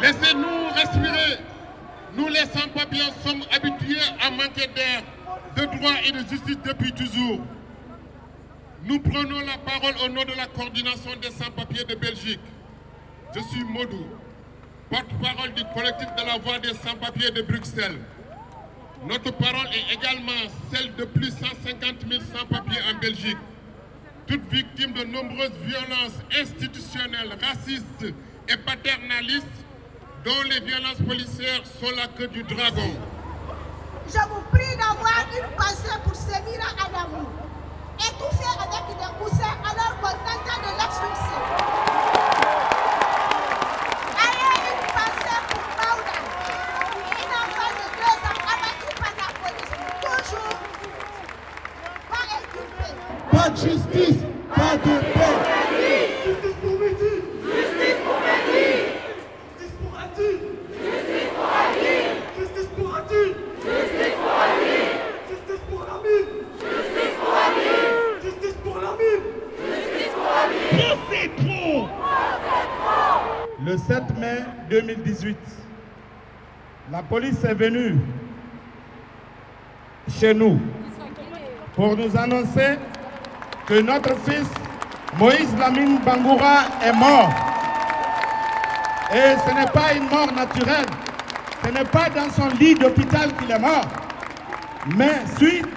Laissez-nous respirer. Nous, les sans-papiers, sommes habitués à manquer d'air, de droit et de justice depuis toujours. Nous prenons la parole au nom de la coordination des sans-papiers de Belgique. Je suis Modou, porte-parole du collectif de la voix des sans-papiers de Bruxelles. Notre parole est également celle de plus de 150 000 sans-papiers en Belgique, toutes victimes de nombreuses violences institutionnelles, racistes et paternalistes, dont les violences policières sont la queue du dragon. Je vous prie d'avoir une pensée pour Semira Adamou, étouffée avec des poussins alors qu'on tente de l'expulser. Ayez une pensée pour Maouda, une enfant de deux ans abattue par la police, toujours pas inculpée. Pas de justice, pas de paix. Justice pour Mehdi Justice pour Mehdi Justice pour Adil Justice pour Adil Justice pour Adil Justice pour Adil Justice pour Justice pour Adil Justice pour Justice pour C'est trop. Le 7 mai 2018, la police est venue chez nous pour nous annoncer que notre fils Moïse Lamine Bangoura est mort. Et ce n'est pas une mort naturelle. Ce n'est pas dans son lit d'hôpital qu'il est mort. Mais suite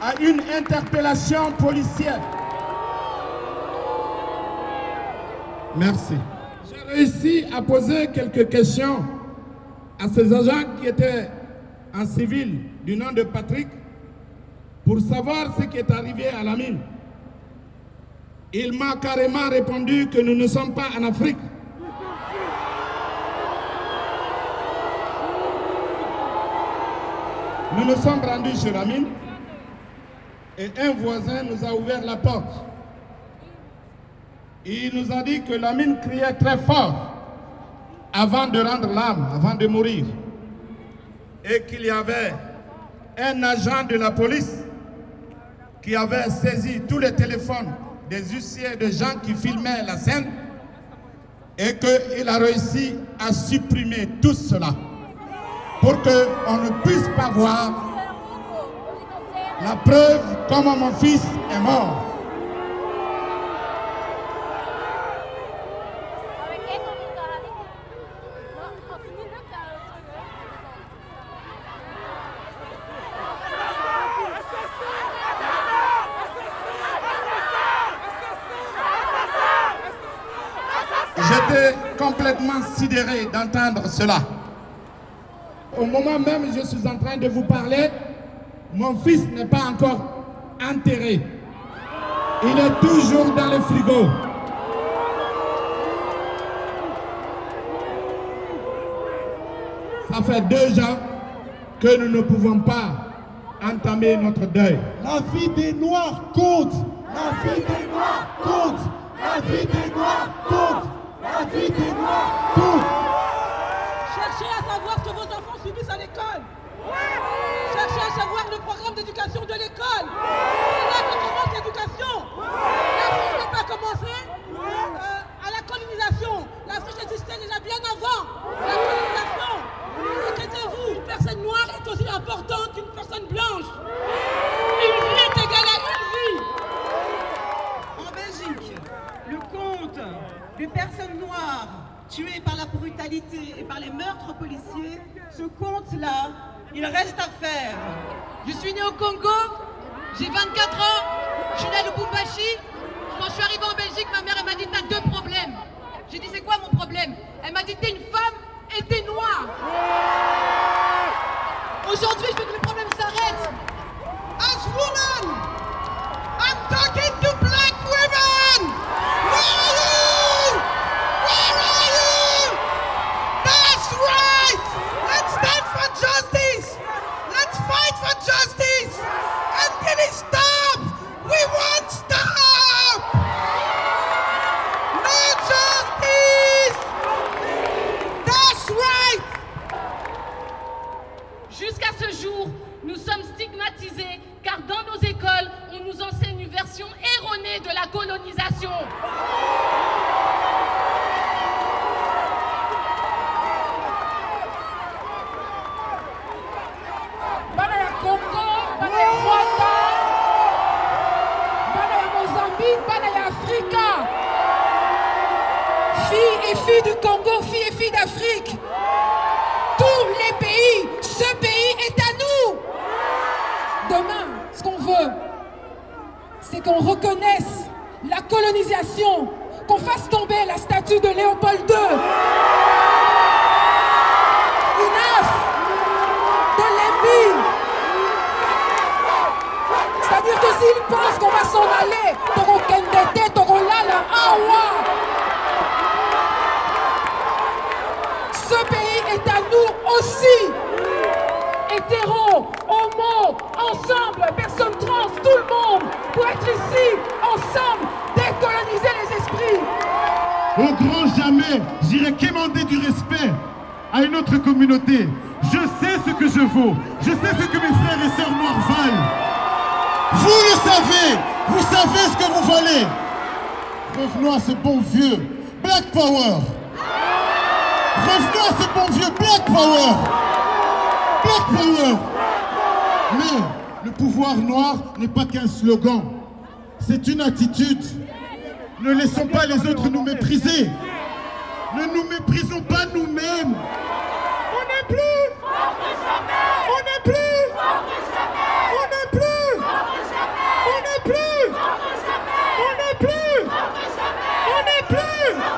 à une interpellation policière. Merci. J'ai réussi à poser quelques questions à ces agents qui étaient en civil du nom de Patrick pour savoir ce qui est arrivé à la mine. Il m'a carrément répondu que nous ne sommes pas en Afrique. Nous nous sommes rendus chez la mine et un voisin nous a ouvert la porte. Il nous a dit que la mine criait très fort avant de rendre l'âme, avant de mourir. Et qu'il y avait un agent de la police qui avait saisi tous les téléphones des huissiers, de gens qui filmaient la scène, et qu'il a réussi à supprimer tout cela pour qu'on ne puisse pas voir la preuve comment mon fils est mort. J'étais complètement sidéré d'entendre cela. Au moment même où je suis en train de vous parler, mon fils n'est pas encore enterré. Il est toujours dans le frigo. Ça fait deux ans que nous ne pouvons pas entamer notre deuil. La vie des Noirs compte. La vie des Noirs compte. La vie des Noirs compte. Compte. Cherchez à savoir ce que vos enfants subissent à l'école. Cherchez à savoir le programme d'éducation de l'école. C'est là que commence l'éducation. L'Afrique n'a pas commencé euh, à la colonisation. L'Afrique existait déjà bien avant la colonisation. Inquiétez-vous, une personne noire est aussi importante qu'une personne blanche. Une vie est égale à une vie. En Belgique, le compte de personnes noires tuées par la brutalité et par les meurtres policiers, ce compte-là, il reste à faire. Je suis née au Congo, j'ai 24 ans, je suis née à Lubumbashi. Quand je suis arrivée en Belgique, ma mère elle m'a dit t'as deux problèmes. J'ai dit c'est quoi mon problème? Elle m'a dit t'es une femme et t'es noire. Aujourd'hui, je veux que le problème s'arrête. As women, I'm talking to stigmatisés car dans nos écoles, on nous enseigne une version erronée de la colonisation. Mozambique, Africa. Filles et filles du Congo, reconnaisse la colonisation, qu'on fasse tomber la statue de Léopold II. Enough de l'ennemi. C'est-à-dire que s'ils pensent qu'on va s'en aller, Toro Kendete, Toro Lala. Ce pays est à nous aussi. Hétéros, homo, ensemble, j'irai quémander du respect à une autre communauté. Je sais ce que je vaux. Je sais ce que mes frères et sœurs noirs valent. Vous le savez. Vous savez ce que vous valez. Revenons à ce bon vieux Black Power. Revenons à ce bon vieux Black Power. Black Power. Mais le pouvoir noir n'est pas qu'un slogan. C'est une attitude. Ne laissons pas les autres nous mépriser. Ne nous méprisons pas nous-mêmes. On n'est plus. On n'est plus. On n'est plus. On n'est plus. On n'est plus. On n'est plus.